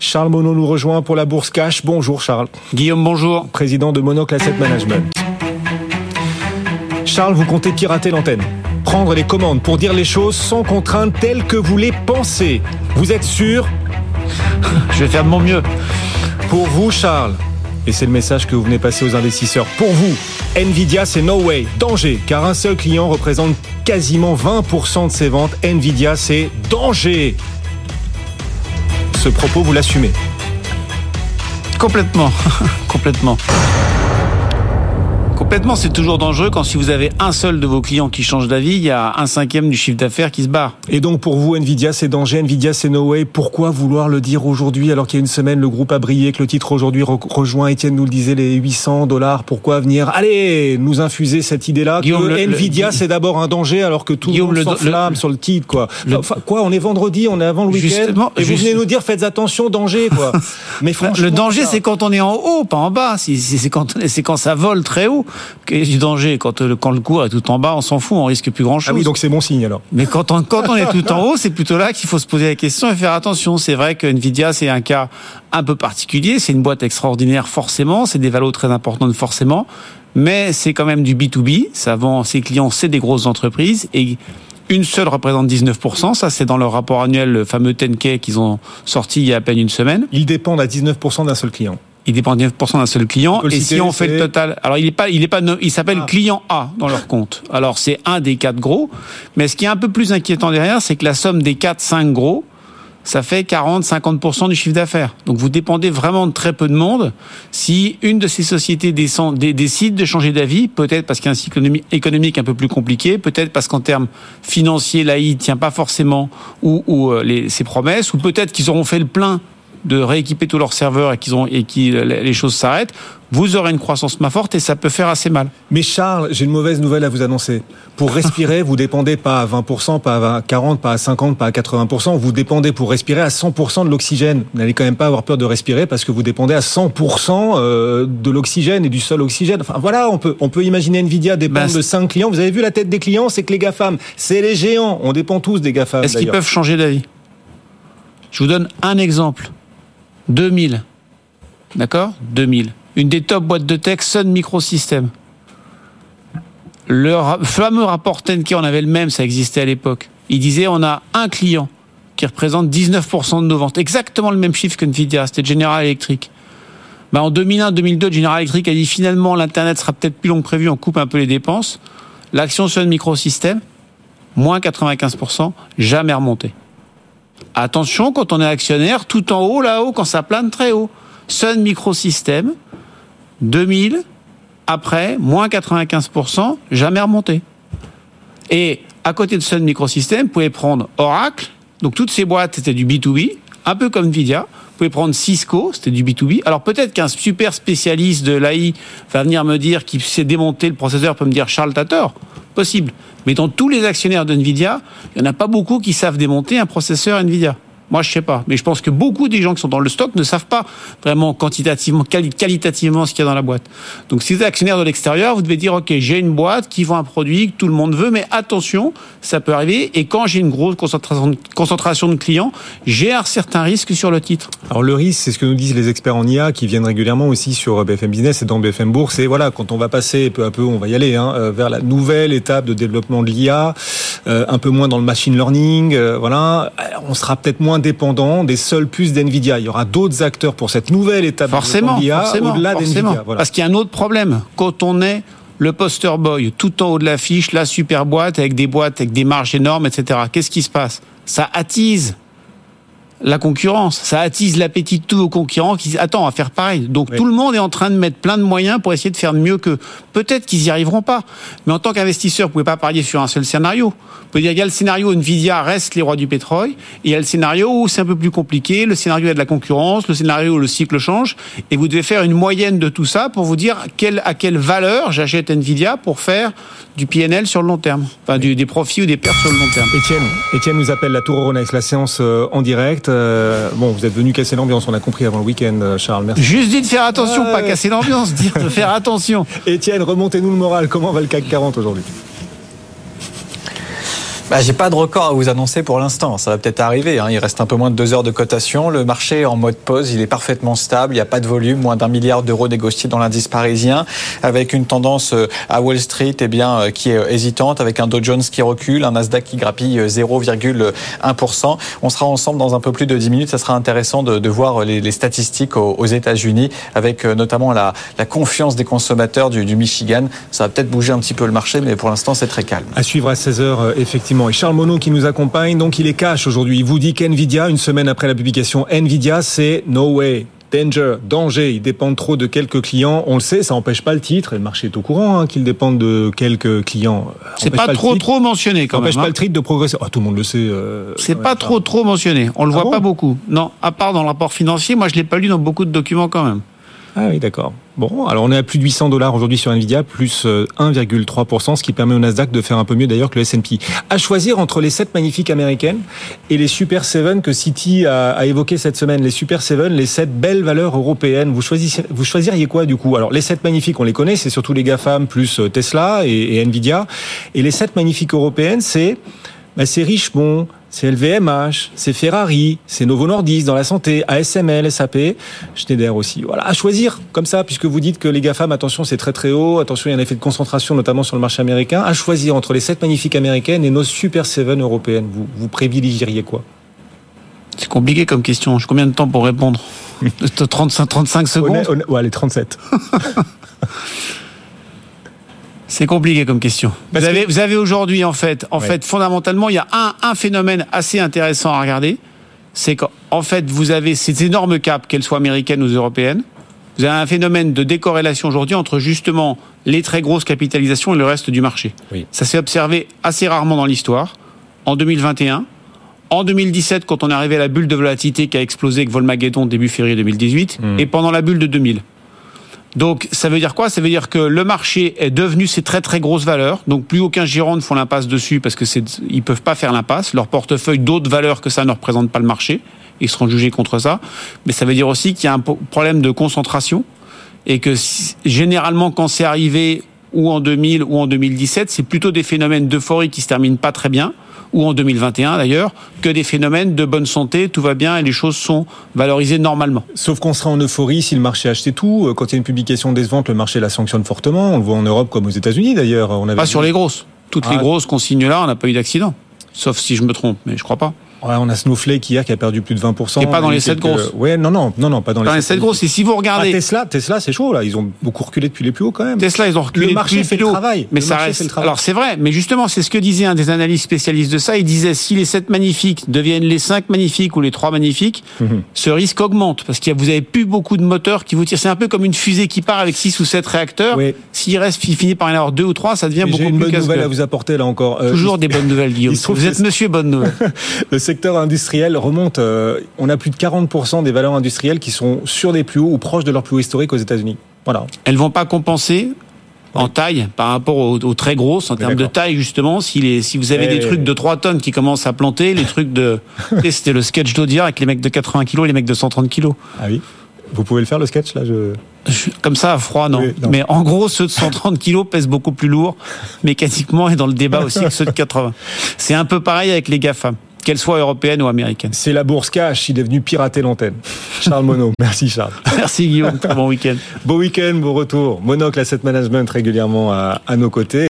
Charles Monod nous rejoint pour la bourse cash. Bonjour Charles. Guillaume, bonjour. Président de Monocle Asset Management. Charles, vous comptez pirater l'antenne prendre les commandes pour dire les choses sans contrainte telles que vous les pensez. Vous êtes sûr? Je vais faire de mon mieux. Pour vous, Charles, et c'est le message que vous venez passer aux investisseurs, pour vous, Nvidia, c'est no way, danger, car un seul client représente quasiment 20% de ses ventes. Nvidia, c'est danger. Ce propos, vous l'assumez Complètement, complètement. Complètement, c'est toujours dangereux quand si vous avez un seul de vos clients qui change d'avis, il y a un cinquième du chiffre d'affaires qui se barre. Et donc pour vous, Nvidia, c'est danger, Nvidia, c'est no way. Pourquoi vouloir le dire aujourd'hui alors qu'il y a une semaine, le groupe a brillé, que le titre aujourd'hui rejoint, Étienne nous le disait, les 800 dollars? Pourquoi venir, allez, nous infuser cette idée-là que Nvidia, c'est d'abord un danger alors que tout le monde s'enflamme sur le titre, quoi. quoi, on est vendredi, on est avant le week-end? Et vous venez nous dire, faites attention, danger, quoi. Mais franchement. Le danger, c'est quand on est en haut, pas en bas. C'est quand, c'est quand ça vole très haut du danger. Quand, euh, quand le cours est tout en bas, on s'en fout, on risque plus grand-chose. Ah oui, donc c'est bon signe alors. Mais quand on, quand on est tout en haut, c'est plutôt là qu'il faut se poser la question et faire attention. C'est vrai que Nvidia, c'est un cas un peu particulier. C'est une boîte extraordinaire, forcément. C'est des valeurs très importantes, forcément. Mais c'est quand même du B2B. Ça vend, ses clients, c'est des grosses entreprises. Et une seule représente 19%. Ça, c'est dans leur rapport annuel, le fameux 10K qu'ils ont sorti il y a à peine une semaine. Ils dépendent à 19% d'un seul client il dépend 9% d'un seul client. Et si on fait le total, alors il est pas, il est pas, il s'appelle ah. client A dans leur compte. Alors c'est un des quatre gros. Mais ce qui est un peu plus inquiétant derrière, c'est que la somme des quatre, cinq gros, ça fait 40, 50% du chiffre d'affaires. Donc vous dépendez vraiment de très peu de monde. Si une de ces sociétés décide de changer d'avis, peut-être parce qu'il y a un cycle économique un peu plus compliqué, peut-être parce qu'en termes financiers, l'AI tient pas forcément ou, ou euh, les, ses promesses, ou peut-être qu'ils auront fait le plein de rééquiper tous leurs serveurs et qu'ils ont et qui les choses s'arrêtent, vous aurez une croissance moins forte et ça peut faire assez mal. Mais Charles, j'ai une mauvaise nouvelle à vous annoncer. Pour respirer, vous dépendez pas à 20%, pas à 40, pas à 50, pas à 80%. Vous dépendez pour respirer à 100% de l'oxygène. Vous n'allez quand même pas avoir peur de respirer parce que vous dépendez à 100% euh, de l'oxygène et du seul oxygène. Enfin voilà, on peut on peut imaginer Nvidia dépendre bah, de 5 clients. Vous avez vu la tête des clients, c'est que les GAFAM, c'est les géants. On dépend tous des GAFAM. Est-ce qu'ils peuvent changer d'avis? Je vous donne un exemple. 2000. D'accord? 2000. Une des top boîtes de tech, Sun Microsystems. Le fameux rapport Tenke, on avait le même, ça existait à l'époque. Il disait on a un client qui représente 19% de nos ventes. Exactement le même chiffre que Nvidia, c'était General Electric. Ben, en 2001-2002, General Electric a dit finalement l'Internet sera peut-être plus long que prévu, on coupe un peu les dépenses. L'action Sun Microsystems, moins 95%, jamais remonté. Attention, quand on est actionnaire, tout en haut, là-haut, quand ça plane très haut. Sun Microsystem, 2000, après, moins 95%, jamais remonté. Et à côté de Sun Microsystem, vous pouvez prendre Oracle, donc toutes ces boîtes, c'était du B2B, un peu comme Nvidia. Pouvez prendre Cisco, c'était du B2B. Alors peut-être qu'un super spécialiste de l'AI va venir me dire qu'il sait démonter le processeur, peut me dire Charles, t'as tort. Possible. Mais dans tous les actionnaires de Nvidia, il n'y en a pas beaucoup qui savent démonter un processeur Nvidia. Moi, je sais pas. Mais je pense que beaucoup des gens qui sont dans le stock ne savent pas vraiment quantitativement, qualitativement ce qu'il y a dans la boîte. Donc, si vous êtes actionnaire de l'extérieur, vous devez dire, OK, j'ai une boîte qui vend un produit que tout le monde veut, mais attention, ça peut arriver. Et quand j'ai une grosse concentration, de clients, j'ai un certain risque sur le titre. Alors, le risque, c'est ce que nous disent les experts en IA qui viennent régulièrement aussi sur BFM Business et dans BFM Bourse. Et voilà, quand on va passer peu à peu, on va y aller, hein, euh, vers la nouvelle étape de développement de l'IA, euh, un peu moins dans le machine learning, euh, voilà, on sera peut-être moins dépendant des seules puces d'NVIDIA. Il y aura d'autres acteurs pour cette nouvelle étape forcément, de l'IA au-delà d'NVIDIA. Parce qu'il y a un autre problème. Quand on est le poster boy tout en haut de l'affiche, la super boîte avec des boîtes avec des marges énormes, etc. Qu'est-ce qui se passe? Ça attise la concurrence. Ça attise l'appétit de tous vos concurrents qui disent attends, on va faire pareil. Donc tout le monde est en train de mettre plein de moyens pour essayer de faire mieux que. Peut-être qu'ils y arriveront pas. Mais en tant qu'investisseur, vous pouvez pas parier sur un seul scénario. Vous pouvez dire il y a le scénario où Nvidia reste les rois du pétrole, et il y a le scénario où c'est un peu plus compliqué, le scénario où il y a de la concurrence, le scénario où le cycle change, et vous devez faire une moyenne de tout ça pour vous dire quelle, à quelle valeur j'achète Nvidia pour faire du PNL sur le long terme, enfin du, des profits ou des pertes sur le long terme. Étienne, Étienne nous appelle la Tour Euronext, la séance euh, en direct. Euh, bon, vous êtes venu casser l'ambiance, on a compris avant le week-end, euh, Charles. Merci. Juste dit de faire attention, pas casser l'ambiance, dire de faire attention. Étienne, remontez-nous le moral. Comment va le CAC 40 aujourd'hui? Bah, J'ai pas de record à vous annoncer pour l'instant. Ça va peut-être arriver. Hein. Il reste un peu moins de deux heures de cotation. Le marché est en mode pause. Il est parfaitement stable. Il n'y a pas de volume. Moins d'un milliard d'euros négociés dans l'indice parisien. Avec une tendance euh, à Wall Street eh bien, euh, qui est hésitante. Avec un Dow Jones qui recule. Un Nasdaq qui grappille 0,1%. On sera ensemble dans un peu plus de 10 minutes. Ça sera intéressant de, de voir les, les, statistiques aux, aux États-Unis. Avec notamment la, la, confiance des consommateurs du, du Michigan. Ça va peut-être bouger un petit peu le marché. Mais pour l'instant, c'est très calme. À suivre à 16h, effectivement. Et Charles Monod qui nous accompagne, donc il est cash aujourd'hui. Il vous dit qu'NVIDIA, une semaine après la publication, NVIDIA, c'est no way. Danger, danger, ils dépendent trop de quelques clients. On le sait, ça n'empêche pas le titre. Et le marché est au courant hein, qu'ils dépendent de quelques clients. C'est pas, pas trop trop mentionné quand même. N'empêche pas le titre de progresser. Oh, tout le monde le sait. Euh, c'est pas trop trop mentionné. On le ah voit bon? pas beaucoup. Non, à part dans le rapport financier, moi je l'ai pas lu dans beaucoup de documents quand même. Ah oui, d'accord. Bon, alors on est à plus de 800 dollars aujourd'hui sur Nvidia, plus 1,3%, ce qui permet au Nasdaq de faire un peu mieux d'ailleurs que le S&P. À choisir entre les 7 magnifiques américaines et les Super 7 que Citi a, a évoqué cette semaine. Les Super 7, les 7 belles valeurs européennes. Vous, vous choisiriez quoi du coup? Alors les 7 magnifiques, on les connaît, c'est surtout les GAFAM plus Tesla et, et Nvidia. Et les 7 magnifiques européennes, c'est bah, c'est Richemont, c'est LVMH, c'est Ferrari, c'est Novo Nordisk dans la santé, ASML, SAP, Schneider aussi. Voilà, à choisir comme ça, puisque vous dites que les GAFAM, attention, c'est très très haut, attention, il y a un effet de concentration, notamment sur le marché américain, à choisir entre les 7 magnifiques américaines et nos Super 7 européennes. Vous, vous privilégieriez quoi? C'est compliqué comme question. J'ai combien de temps pour répondre? 35, 35 secondes on est, on est, Ouais, allez, 37. C'est compliqué comme question. Vous avez, vous avez aujourd'hui, en fait, en ouais. fait, fondamentalement, il y a un, un phénomène assez intéressant à regarder. C'est qu'en fait, vous avez ces énormes caps, qu'elles soient américaines ou européennes. Vous avez un phénomène de décorrélation aujourd'hui entre justement les très grosses capitalisations et le reste du marché. Oui. Ça s'est observé assez rarement dans l'histoire. En 2021, en 2017, quand on est arrivé à la bulle de volatilité qui a explosé avec Volmageddon début février 2018, mmh. et pendant la bulle de 2000. Donc ça veut dire quoi? Ça veut dire que le marché est devenu ces très très grosses valeurs. Donc plus aucun gérant ne font l'impasse dessus parce que c'est ils peuvent pas faire l'impasse. Leur portefeuille d'autres valeurs que ça ne représente pas le marché. Ils seront jugés contre ça. Mais ça veut dire aussi qu'il y a un problème de concentration et que généralement quand c'est arrivé ou en 2000 ou en 2017, c'est plutôt des phénomènes d'euphorie qui se terminent pas très bien ou en 2021 d'ailleurs, que des phénomènes de bonne santé, tout va bien et les choses sont valorisées normalement. Sauf qu'on sera en euphorie si le marché achetait tout. Quand il y a une publication décevante, le marché la sanctionne fortement. On le voit en Europe comme aux États-Unis d'ailleurs. Pas sur les grosses. Toutes ah. les grosses qu'on signe là, on n'a pas eu d'accident. Sauf si je me trompe, mais je crois pas. Ouais, on a Snowflake hier qui a perdu plus de 20%. Et pas dans les 7 quelques... grosses. Ouais, non, non, non, non, pas dans, dans les 7 grosses. Et si vous regardez. Ah, Tesla, Tesla, c'est chaud, là. Ils ont beaucoup reculé depuis les plus hauts, quand même. Tesla, ils ont reculé le marché depuis fait plus le travail. Mais le ça marché reste. fait le travail. Alors, c'est vrai. Mais justement, c'est ce que disait un des analystes spécialistes de ça. Il disait, si les 7 magnifiques deviennent les 5 magnifiques ou les 3 magnifiques, Mhm. ce risque augmente. Parce que vous avez plus beaucoup de moteurs qui vous tirent. C'est un peu comme une fusée qui part avec 6 ou 7 réacteurs. Oui. S'il reste, il finit par y en avoir 2 ou 3, ça devient Mais beaucoup une plus bonne nouvelle à vous apporter, là encore. Euh, Toujours des bonnes nouvelles, Guillaume. Vous êtes monsieur bonne nouvelle. Le secteur industriel remonte. euh, on a plus de 40% des valeurs industrielles qui sont sur des plus hauts ou proches de leur plus haut historique aux États-Unis. Voilà. elles vont pas compenser en taille par rapport aux, aux très grosses en termes de taille justement si les si vous avez Eh des trucs de 3 tonnes qui commencent à planter les trucs de c'était le sketch d'Audiard avec les mecs de 80 kilos et les mecs de 130 kilos Ah oui. Vous pouvez le faire le sketch là je... Je- comme ça à froid non. Oui, non. mais en gros ceux de 130 kilos pèsent beaucoup plus lourd mécaniquement et dans le débat aussi que ceux de 80 c'est un peu pareil avec les GAFA qu'elles soient européennes ou américaines C'est la bourse cash. Il est venu pirater l'antenne. Charles Monod. Merci Charles. merci Guillaume très bon week-end Beau week-end, beau retour. Monocle Asset Management régulièrement à, à nos côtés.